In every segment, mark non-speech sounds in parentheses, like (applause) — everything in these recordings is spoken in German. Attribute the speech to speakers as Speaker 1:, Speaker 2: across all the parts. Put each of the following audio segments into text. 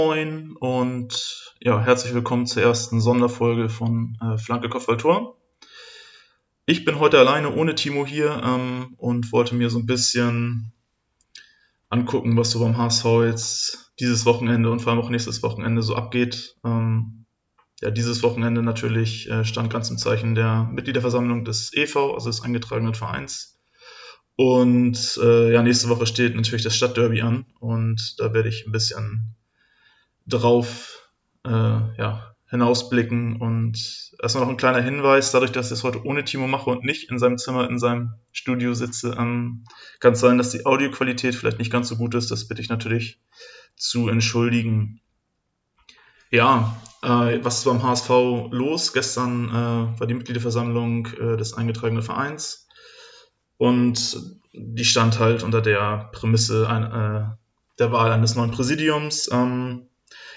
Speaker 1: Moin und ja, herzlich willkommen zur ersten Sonderfolge von äh, Flanke Kopfballtor. Ich bin heute alleine ohne Timo hier ähm, und wollte mir so ein bisschen angucken, was so beim HSV jetzt dieses Wochenende und vor allem auch nächstes Wochenende so abgeht. Ähm, ja, dieses Wochenende natürlich äh, stand ganz im Zeichen der Mitgliederversammlung des EV, also des eingetragenen Vereins. Und äh, ja, nächste Woche steht natürlich das Stadtderby an und da werde ich ein bisschen drauf äh, ja, hinausblicken. Und erstmal noch ein kleiner Hinweis, dadurch, dass ich es heute ohne Timo mache und nicht in seinem Zimmer, in seinem Studio sitze, ähm, kann es sein, dass die Audioqualität vielleicht nicht ganz so gut ist. Das bitte ich natürlich zu entschuldigen. Ja, äh, was ist beim HSV los? Gestern äh, war die Mitgliederversammlung äh, des eingetragenen Vereins und die stand halt unter der Prämisse ein, äh, der Wahl eines neuen Präsidiums. Ähm,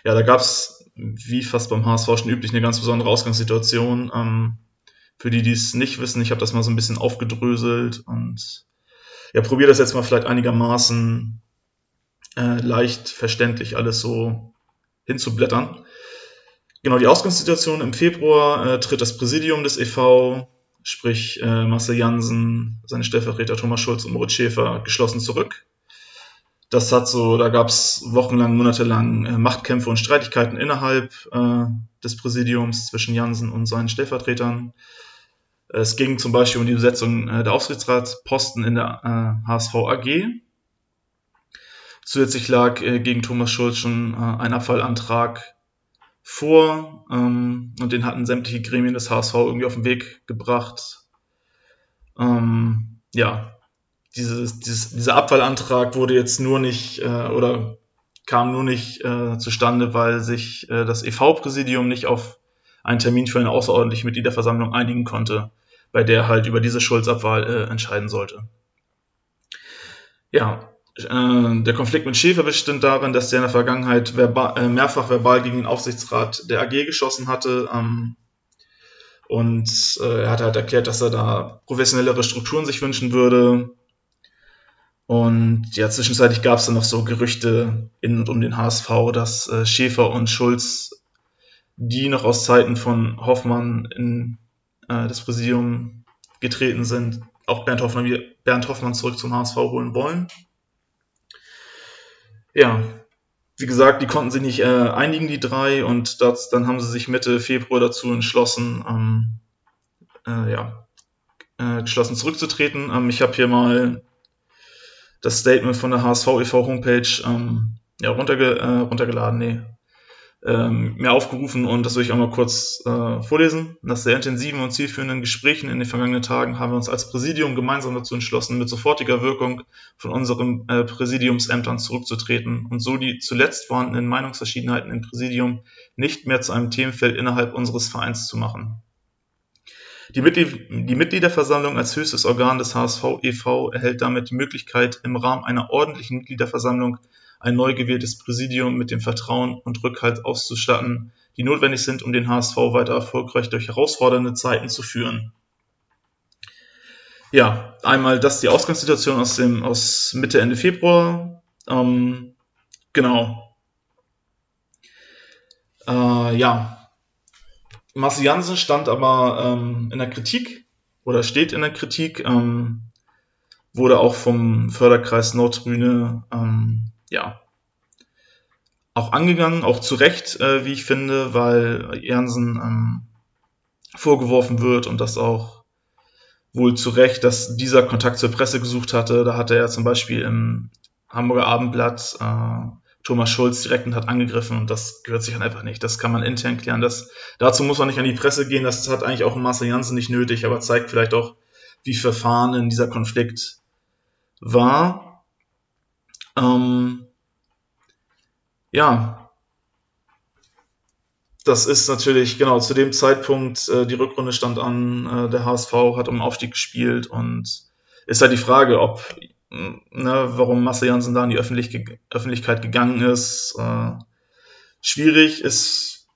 Speaker 1: ja, da gab es, wie fast beim HSV schon üblich, eine ganz besondere Ausgangssituation. Ähm, für die, die es nicht wissen, ich habe das mal so ein bisschen aufgedröselt und ja, probiere das jetzt mal vielleicht einigermaßen äh, leicht verständlich alles so hinzublättern. Genau, die Ausgangssituation im Februar äh, tritt das Präsidium des e.V., sprich äh, Marcel Jansen, seine Stellvertreter Thomas Schulz und Moritz Schäfer, geschlossen zurück. Das hat so, da gab es wochenlang, monatelang äh, Machtkämpfe und Streitigkeiten innerhalb äh, des Präsidiums zwischen Jansen und seinen Stellvertretern. Es ging zum Beispiel um die Besetzung äh, der Aufsichtsratsposten in der HSV äh, AG. Zusätzlich lag äh, gegen Thomas Schulz schon äh, ein Abfallantrag vor ähm, und den hatten sämtliche Gremien des HSV irgendwie auf den Weg gebracht. Ähm, ja, dieses, dieses, dieser Abfallantrag wurde jetzt nur nicht äh, oder kam nur nicht äh, zustande, weil sich äh, das EV-Präsidium nicht auf einen Termin für eine außerordentliche Mitgliederversammlung einigen konnte, bei der halt über diese Schulzabwahl äh, entscheiden sollte. Ja, äh, der Konflikt mit Schäfer bestand darin, dass der in der Vergangenheit verbal, äh, mehrfach verbal gegen den Aufsichtsrat der AG geschossen hatte. Ähm, und äh, er hat halt erklärt, dass er da professionellere Strukturen sich wünschen würde. Und ja, zwischenzeitlich gab es dann noch so Gerüchte in und um den HSV, dass äh, Schäfer und Schulz, die noch aus Zeiten von Hoffmann in äh, das Präsidium getreten sind, auch Bernd Hoffmann, Bernd Hoffmann zurück zum HSV holen wollen. Ja, wie gesagt, die konnten sich nicht äh, einigen, die drei, und das, dann haben sie sich Mitte Februar dazu entschlossen, ähm, äh, ja, äh, geschlossen zurückzutreten. Ähm, ich habe hier mal das Statement von der HSV e.V. Homepage ähm, ja, runterge äh, runtergeladen, nee, ähm, mir aufgerufen und das will ich auch mal kurz äh, vorlesen. Nach sehr intensiven und zielführenden Gesprächen in den vergangenen Tagen haben wir uns als Präsidium gemeinsam dazu entschlossen, mit sofortiger Wirkung von unseren äh, Präsidiumsämtern zurückzutreten und so die zuletzt vorhandenen Meinungsverschiedenheiten im Präsidium nicht mehr zu einem Themenfeld innerhalb unseres Vereins zu machen. Die, Mitglied die Mitgliederversammlung als höchstes Organ des HSV e.V. erhält damit die Möglichkeit, im Rahmen einer ordentlichen Mitgliederversammlung ein neu gewähltes Präsidium mit dem Vertrauen und Rückhalt auszustatten, die notwendig sind, um den HSV weiter erfolgreich durch herausfordernde Zeiten zu führen. Ja, einmal das die Ausgangssituation aus dem aus Mitte Ende Februar. Ähm, genau. Äh, ja, Marcel Jansen stand aber ähm, in der Kritik oder steht in der Kritik, ähm, wurde auch vom Förderkreis Nordrühne ähm, ja, auch angegangen, auch zu Recht, äh, wie ich finde, weil Jansen ähm, vorgeworfen wird und das auch wohl zu Recht, dass dieser Kontakt zur Presse gesucht hatte. Da hatte er zum Beispiel im Hamburger Abendblatt äh, Thomas Schulz direkt und hat angegriffen und das gehört sich dann einfach nicht. Das kann man intern klären. Das, dazu muss man nicht an die Presse gehen. Das hat eigentlich auch Marcel Janssen nicht nötig, aber zeigt vielleicht auch, wie verfahren in dieser Konflikt war. Ähm, ja, das ist natürlich, genau, zu dem Zeitpunkt, äh, die Rückrunde stand an, äh, der HSV hat um Aufstieg gespielt und ist halt die Frage, ob ne, warum Marcel Janssen da in die Öffentlich Öffentlichkeit gegangen ist. Äh, schwierig ist,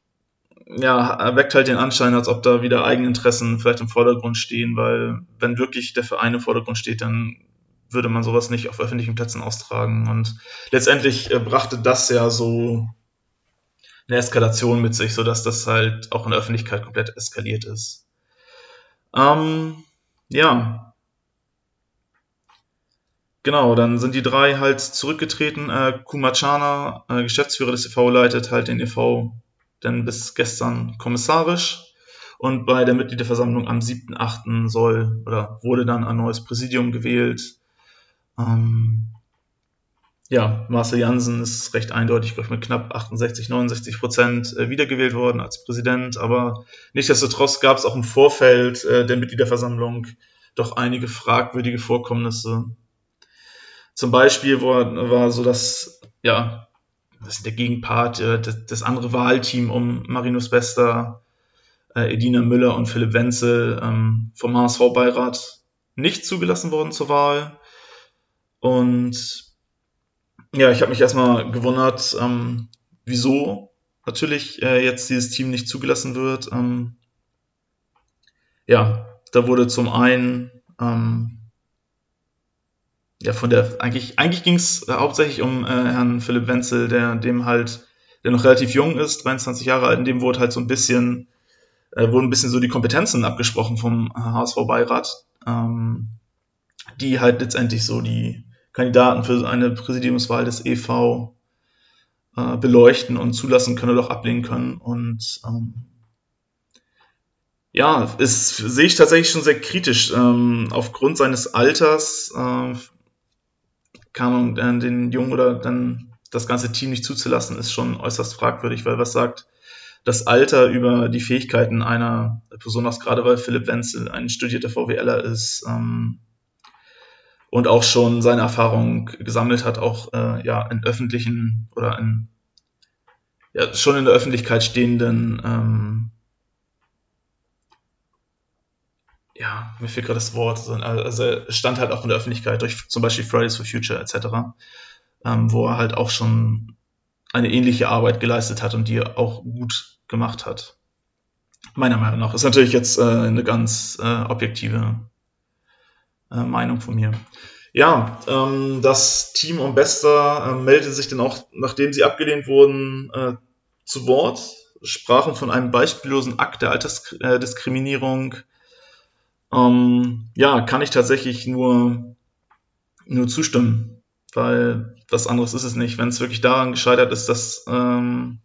Speaker 1: ja, erweckt halt den Anschein, als ob da wieder Eigeninteressen vielleicht im Vordergrund stehen, weil wenn wirklich der Verein im Vordergrund steht, dann würde man sowas nicht auf öffentlichen Plätzen austragen. Und letztendlich äh, brachte das ja so eine Eskalation mit sich, sodass das halt auch in der Öffentlichkeit komplett eskaliert ist. Ähm, ja. Genau, dann sind die drei halt zurückgetreten. Äh, Kumachana, äh, Geschäftsführer des e.V., leitet halt den e.V. dann bis gestern kommissarisch. Und bei der Mitgliederversammlung am 7.8. soll oder wurde dann ein neues Präsidium gewählt. Ähm, ja, Marcel Jansen ist recht eindeutig, glaube ich, mit knapp 68, 69 Prozent äh, wiedergewählt worden als Präsident. Aber nichtsdestotrotz gab es auch im Vorfeld äh, der Mitgliederversammlung doch einige fragwürdige Vorkommnisse. Zum Beispiel war, war so, dass, ja, das ist der Gegenpart, äh, das, das, andere Wahlteam um Marinus Bester, äh, Edina Müller und Philipp Wenzel ähm, vom HSV-Beirat nicht zugelassen worden zur Wahl. Und ja, ich habe mich erstmal gewundert, ähm, wieso natürlich äh, jetzt dieses Team nicht zugelassen wird. Ähm, ja, da wurde zum einen ähm, ja von der eigentlich eigentlich ging es äh, hauptsächlich um äh, Herrn Philipp Wenzel, der dem halt der noch relativ jung ist, 23 Jahre alt, in dem wurde halt so ein bisschen äh, wurden ein bisschen so die Kompetenzen abgesprochen vom HSV-Beirat, ähm, die halt letztendlich so die Kandidaten für eine Präsidiumswahl des EV äh, beleuchten und zulassen können oder auch ablehnen können. Und ähm, ja, ist, sehe ich tatsächlich schon sehr kritisch. Ähm, aufgrund seines Alters äh, kann man den Jungen oder dann das ganze Team nicht zuzulassen, ist schon äußerst fragwürdig, weil was sagt das Alter über die Fähigkeiten einer Person gerade weil Philipp Wenzel ein studierter VWLer ist, ähm, und auch schon seine Erfahrung gesammelt hat, auch äh, ja in öffentlichen oder in ja, schon in der Öffentlichkeit stehenden ähm, ja, mir fehlt gerade das Wort, also er stand halt auch in der Öffentlichkeit durch zum Beispiel Fridays for Future etc., ähm, wo er halt auch schon eine ähnliche Arbeit geleistet hat und die er auch gut gemacht hat. Meiner Meinung nach. Ist natürlich jetzt äh, eine ganz äh, objektive äh, Meinung von mir. Ja, ähm, das Team um Bester äh, meldete sich dann auch, nachdem sie abgelehnt wurden, äh, zu Wort, sprachen von einem beispiellosen Akt der Altersdiskriminierung. Ähm, ja, kann ich tatsächlich nur, nur zustimmen, weil was anderes ist es nicht. Wenn es wirklich daran gescheitert ist, dass ähm,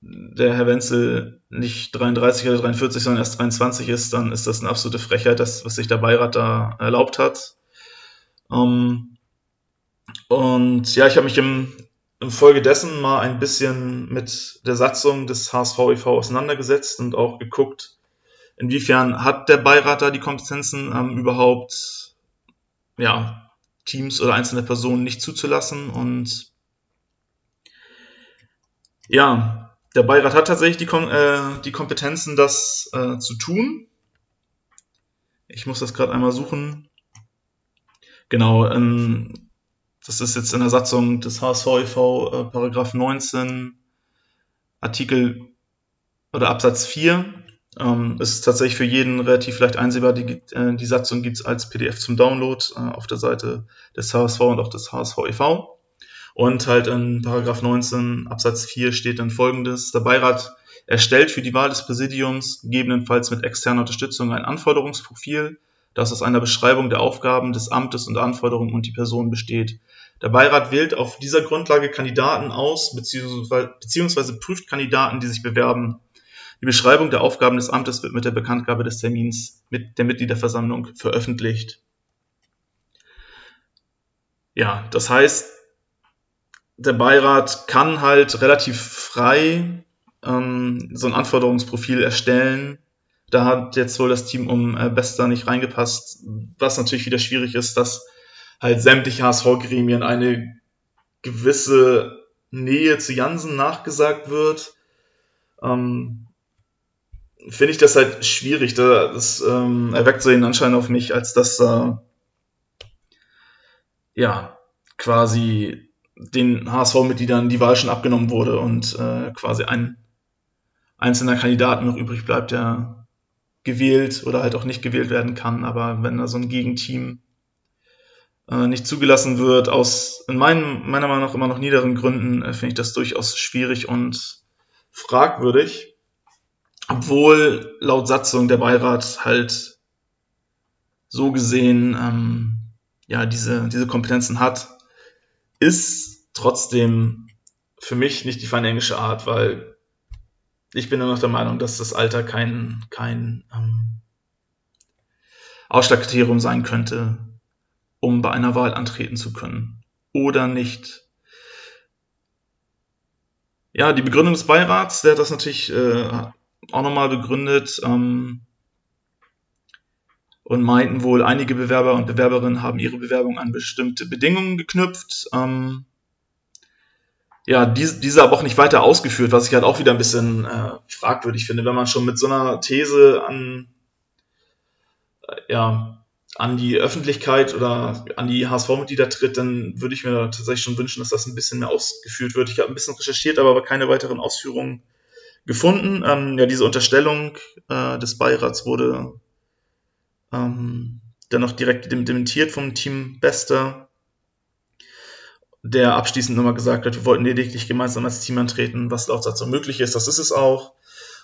Speaker 1: der Herr Wenzel nicht 33 oder 43, sondern erst 23 ist, dann ist das eine absolute Frechheit, das, was sich der Beirat da erlaubt hat. Ähm, und ja, ich habe mich im, Folge dessen mal ein bisschen mit der Satzung des HSV e.V. auseinandergesetzt und auch geguckt, inwiefern hat der Beirat da die Kompetenzen ähm, überhaupt, ja, Teams oder einzelne Personen nicht zuzulassen und ja, der Beirat hat tatsächlich die, Kom äh, die Kompetenzen, das äh, zu tun. Ich muss das gerade einmal suchen. Genau, ähm, das ist jetzt in der Satzung des HSVIV, äh, Paragraph 19, Artikel oder Absatz 4. Ähm, ist tatsächlich für jeden relativ leicht einsehbar. Die, äh, die Satzung gibt es als PDF zum Download äh, auf der Seite des HSV und auch des HSV e.V. Und halt in Paragraph 19 Absatz 4 steht dann folgendes. Der Beirat erstellt für die Wahl des Präsidiums gegebenenfalls mit externer Unterstützung ein Anforderungsprofil, das aus einer Beschreibung der Aufgaben des Amtes und Anforderungen und die Person besteht. Der Beirat wählt auf dieser Grundlage Kandidaten aus beziehungsweise, beziehungsweise prüft Kandidaten, die sich bewerben. Die Beschreibung der Aufgaben des Amtes wird mit der Bekanntgabe des Termins mit der Mitgliederversammlung veröffentlicht. Ja, das heißt, der Beirat kann halt relativ frei ähm, so ein Anforderungsprofil erstellen. Da hat jetzt wohl das Team um äh, Bester nicht reingepasst, was natürlich wieder schwierig ist, dass halt sämtliche HSV-Gremien eine gewisse Nähe zu Jansen nachgesagt wird. Ähm, Finde ich das halt schwierig. Das ähm, erweckt so den Anschein auf mich, als dass äh, ja quasi den HSV-Mitgliedern die Wahl schon abgenommen wurde und äh, quasi ein einzelner Kandidat noch übrig bleibt, der gewählt oder halt auch nicht gewählt werden kann. Aber wenn da so ein Gegenteam äh, nicht zugelassen wird. Aus in meinen, meiner Meinung nach immer noch niederen Gründen äh, finde ich das durchaus schwierig und fragwürdig. Obwohl laut Satzung der Beirat halt so gesehen ähm, ja diese, diese Kompetenzen hat, ist trotzdem für mich nicht die feine englische Art, weil ich bin immer noch der Meinung, dass das Alter kein, kein ähm, Ausschlagkriterium sein könnte, um bei einer Wahl antreten zu können. Oder nicht. Ja, die Begründung des Beirats, der hat das natürlich äh, auch nochmal begründet ähm, und meinten wohl, einige Bewerber und Bewerberinnen haben ihre Bewerbung an bestimmte Bedingungen geknüpft. Ähm, ja, diese, diese aber auch nicht weiter ausgeführt, was ich halt auch wieder ein bisschen äh, fragwürdig finde, wenn man schon mit so einer These an, äh, ja, an die Öffentlichkeit oder an die HSV-Mitglieder tritt, dann würde ich mir tatsächlich schon wünschen, dass das ein bisschen mehr ausgeführt wird. Ich habe ein bisschen recherchiert, aber keine weiteren Ausführungen gefunden. Ähm, ja, diese Unterstellung äh, des Beirats wurde ähm, dennoch direkt dementiert vom Team Bester der abschließend nochmal gesagt hat, wir wollten lediglich gemeinsam als Team antreten, was laut Satzung möglich ist. Das ist es auch.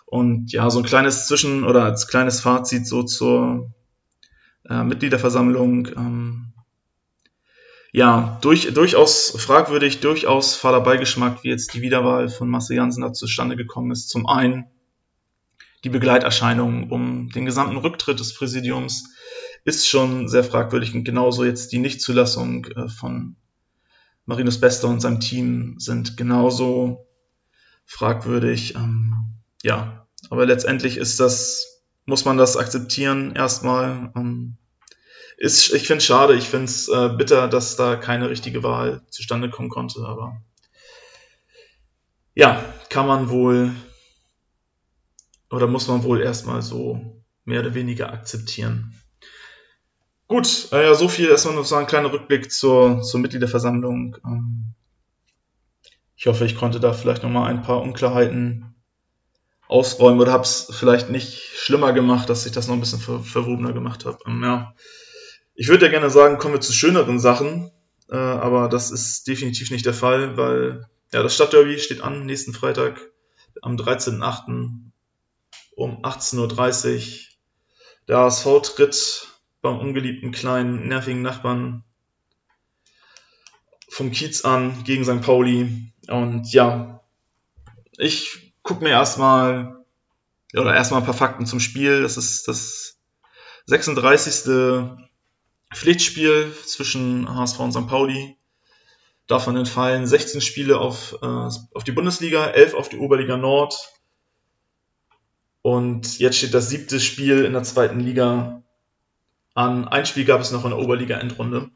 Speaker 1: Und ja, so ein kleines Zwischen- oder als kleines Fazit so zur äh, Mitgliederversammlung. Ähm, ja, durch, durchaus fragwürdig, durchaus fader Beigeschmack, wie jetzt die Wiederwahl von Marcel Jansen da zustande gekommen ist. Zum einen die Begleiterscheinungen um den gesamten Rücktritt des Präsidiums ist schon sehr fragwürdig und genauso jetzt die Nichtzulassung äh, von Marinus Bester und seinem Team sind genauso fragwürdig. Ähm, ja, aber letztendlich ist das, muss man das akzeptieren erstmal. Ist, ich finde es schade, ich finde es äh, bitter, dass da keine richtige Wahl zustande kommen konnte, aber ja, kann man wohl oder muss man wohl erstmal so mehr oder weniger akzeptieren. Gut, äh, ja, so viel erstmal noch so ein kleiner Rückblick zur, zur Mitgliederversammlung. Ähm, ich hoffe, ich konnte da vielleicht nochmal ein paar Unklarheiten ausräumen oder habe es vielleicht nicht schlimmer gemacht, dass ich das noch ein bisschen ver verwobener gemacht habe. Ähm, ja. Ich würde ja gerne sagen, kommen wir zu schöneren Sachen, äh, aber das ist definitiv nicht der Fall, weil ja, das Stadtderby steht an nächsten Freitag am 13.08. um 18.30 Uhr. Der ASV tritt beim ungeliebten kleinen, nervigen Nachbarn vom Kiez an gegen St. Pauli. Und ja, ich gucke mir erstmal, oder erstmal ein paar Fakten zum Spiel. Das ist das 36. Pflichtspiel zwischen HSV und St. Pauli. Davon entfallen 16 Spiele auf, äh, auf die Bundesliga, 11 auf die Oberliga Nord. Und jetzt steht das siebte Spiel in der zweiten Liga an. Ein Spiel gab es noch in der Oberliga-Endrunde.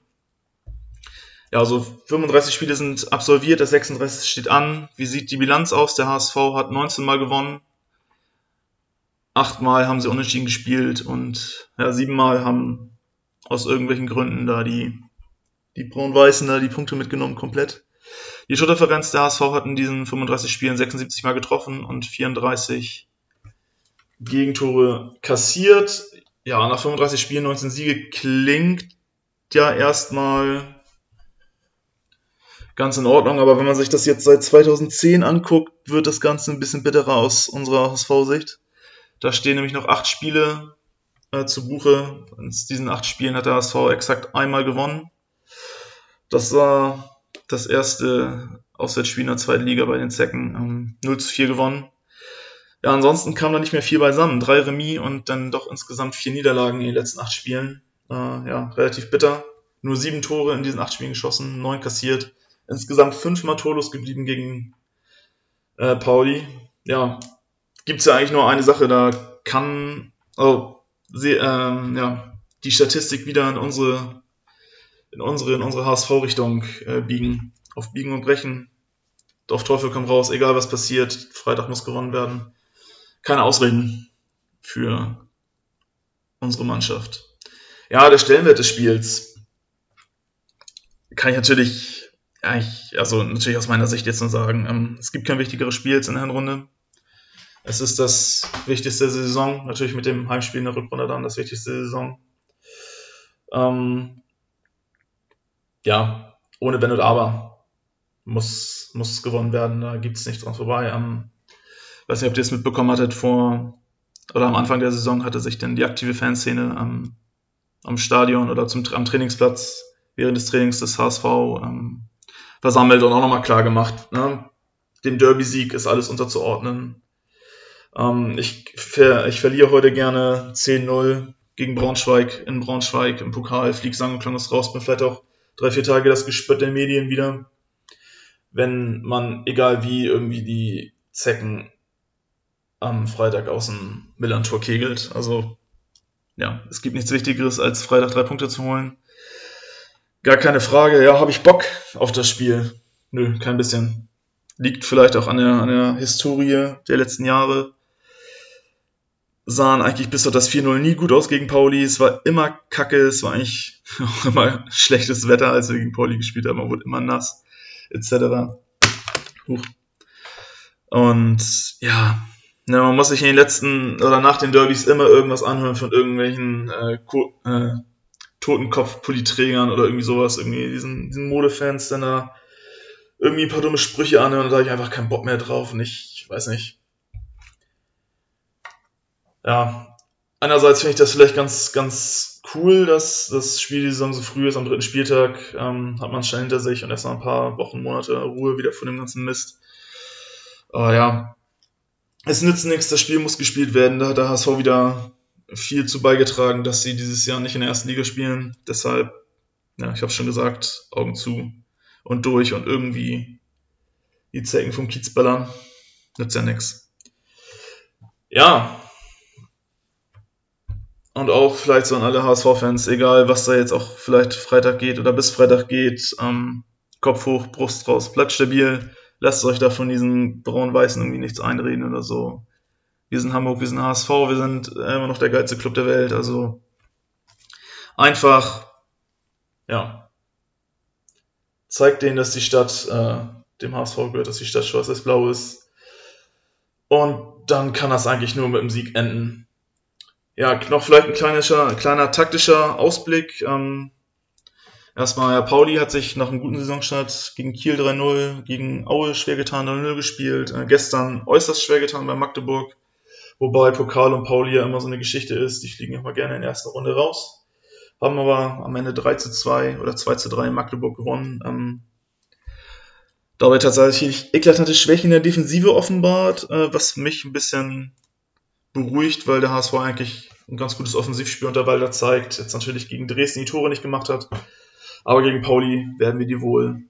Speaker 1: Ja, also 35 Spiele sind absolviert, das 36 steht an. Wie sieht die Bilanz aus? Der HSV hat 19 Mal gewonnen. Achtmal haben sie unentschieden gespielt und ja, siebenmal haben aus irgendwelchen Gründen da die, die Braun-Weißen da die Punkte mitgenommen komplett. Die Schuttdifferenz der HSV hat in diesen 35 Spielen 76 Mal getroffen und 34 Gegentore kassiert ja, nach 35 Spielen 19 Siege klingt ja erstmal ganz in Ordnung, aber wenn man sich das jetzt seit 2010 anguckt, wird das Ganze ein bisschen bitterer aus unserer HSV-Sicht. Da stehen nämlich noch acht Spiele äh, zu Buche. In diesen acht Spielen hat der HSV exakt einmal gewonnen. Das war das erste Auswärtsspiel in der zweiten Liga bei den Zecken. Ähm, 0 zu 4 gewonnen. Ja, ansonsten kam da nicht mehr viel beisammen. Drei Remis und dann doch insgesamt vier Niederlagen in den letzten acht Spielen. Äh, ja, relativ bitter. Nur sieben Tore in diesen acht Spielen geschossen, neun kassiert. Insgesamt fünfmal torlos geblieben gegen äh, Pauli. Ja, gibt's ja eigentlich nur eine Sache, da kann oh, sie, ähm, ja, die Statistik wieder in unsere in unsere, in unsere HSV-Richtung äh, biegen. Auf Biegen und Brechen. Auf Teufel komm raus, egal was passiert. Freitag muss gewonnen werden keine Ausreden für unsere Mannschaft. Ja, der Stellenwert des Spiels kann ich natürlich, ja, ich, also natürlich aus meiner Sicht jetzt nur sagen, ähm, es gibt kein wichtigeres Spiel in der Hinrunde. Es ist das wichtigste Saison, natürlich mit dem Heimspiel in der Rückrunde dann das wichtigste Saison. Ähm, ja, ohne Wenn und Aber muss, muss gewonnen werden. Da gibt es nichts dran vorbei. Ähm, weiß nicht, ob ihr es mitbekommen hattet, vor oder am Anfang der Saison hatte sich denn die aktive Fanszene am, am Stadion oder zum, am Trainingsplatz während des Trainings des HSV ähm, versammelt und auch nochmal klar gemacht, ne? dem Derby-Sieg ist alles unterzuordnen. Ähm, ich, ver, ich verliere heute gerne 10-0 gegen Braunschweig in Braunschweig im Pokal, flieg sang und klang es raus, bin vielleicht auch drei, vier Tage das Gespött der Medien wieder. Wenn man, egal wie, irgendwie die Zecken am Freitag aus dem Millantor kegelt. Also, ja, es gibt nichts Wichtigeres, als Freitag drei Punkte zu holen. Gar keine Frage. Ja, habe ich Bock auf das Spiel? Nö, kein bisschen. Liegt vielleicht auch an der, an der Historie der letzten Jahre. Sahen eigentlich bis auf das 4-0 nie gut aus gegen Pauli. Es war immer kacke. Es war eigentlich (laughs) auch immer schlechtes Wetter, als wir gegen Pauli gespielt haben. Man wurde immer nass, etc. Huch. Und ja, Ne, man muss sich in den letzten oder nach den Derbys immer irgendwas anhören von irgendwelchen äh, äh, Totenkopf-Pulli-Trägern oder irgendwie sowas, irgendwie diesen, diesen Modefans dann da irgendwie ein paar dumme Sprüche anhören und da habe ich einfach keinen Bock mehr drauf und ich, ich weiß nicht. Ja, einerseits finde ich das vielleicht ganz, ganz cool, dass das Spiel die Saison so früh ist, am dritten Spieltag ähm, hat man es schnell hinter sich und erst mal ein paar Wochen, Monate Ruhe wieder von dem ganzen Mist. Aber ja, es nützt nichts, das Spiel muss gespielt werden. Da hat der HSV wieder viel zu beigetragen, dass sie dieses Jahr nicht in der ersten Liga spielen. Deshalb, ja, ich habe schon gesagt, Augen zu und durch und irgendwie die Zecken vom Kiez ballern. Nützt ja nichts. Ja. Und auch vielleicht so an alle HSV-Fans, egal was da jetzt auch vielleicht Freitag geht oder bis Freitag geht, ähm, Kopf hoch, Brust raus, bleibt stabil lasst euch da von diesen braun-weißen irgendwie nichts einreden oder so. Wir sind Hamburg, wir sind HSV, wir sind immer noch der geilste Club der Welt. Also einfach, ja, zeigt denen, dass die Stadt, äh, dem HSV gehört, dass die Stadt schwarz-blau ist. Und dann kann das eigentlich nur mit dem Sieg enden. Ja, noch vielleicht ein kleiner, kleiner taktischer Ausblick. Ähm, Erstmal, ja, Pauli hat sich nach einem guten Saisonstart gegen Kiel 3-0, gegen Aue schwer getan, 0-0 gespielt. Äh, gestern äußerst schwer getan bei Magdeburg. Wobei Pokal und Pauli ja immer so eine Geschichte ist. Die fliegen immer gerne in der ersten Runde raus. Haben aber am Ende 3 zu 2 oder 2 zu 3 in Magdeburg gewonnen. Ähm, dabei tatsächlich eklatante Schwächen in der Defensive offenbart, äh, was mich ein bisschen beruhigt, weil der HSV eigentlich ein ganz gutes Offensivspiel unter Walder zeigt. Jetzt natürlich gegen Dresden die Tore nicht gemacht hat. Aber gegen Pauli werden wir die wohl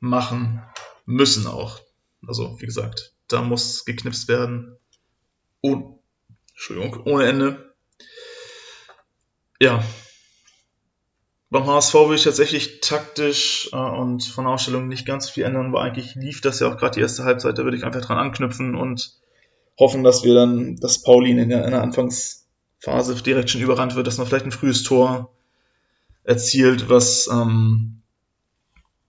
Speaker 1: machen müssen auch. Also, wie gesagt, da muss geknipst werden. Oh, Entschuldigung, ohne Ende. Ja. Beim HSV will ich tatsächlich taktisch äh, und von der Ausstellung nicht ganz viel ändern, weil eigentlich lief das ja auch gerade die erste Halbzeit. Da würde ich einfach dran anknüpfen und hoffen, dass wir dann, dass Paulin in der, in der Anfangsphase direkt schon überrannt wird, dass man vielleicht ein frühes Tor erzielt, was ähm,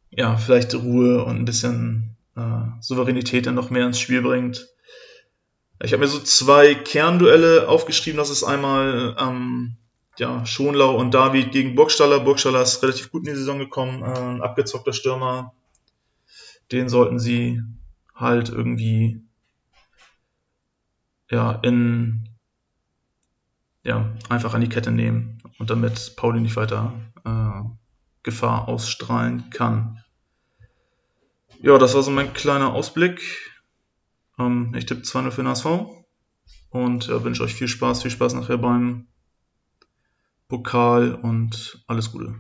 Speaker 1: ja vielleicht Ruhe und ein bisschen äh, Souveränität dann noch mehr ins Spiel bringt. Ich habe mir so zwei Kernduelle aufgeschrieben. Das ist einmal ähm, ja, Schonlau und David gegen Burgstaller. Burgstaller ist relativ gut in die Saison gekommen, äh, ein abgezockter Stürmer. Den sollten sie halt irgendwie ja, in ja, einfach an die Kette nehmen und damit Pauli nicht weiter äh, Gefahr ausstrahlen kann. Ja, das war so mein kleiner Ausblick. Ähm, ich tippe 2-0 für den und ja, wünsche euch viel Spaß, viel Spaß nachher beim Pokal und alles Gute.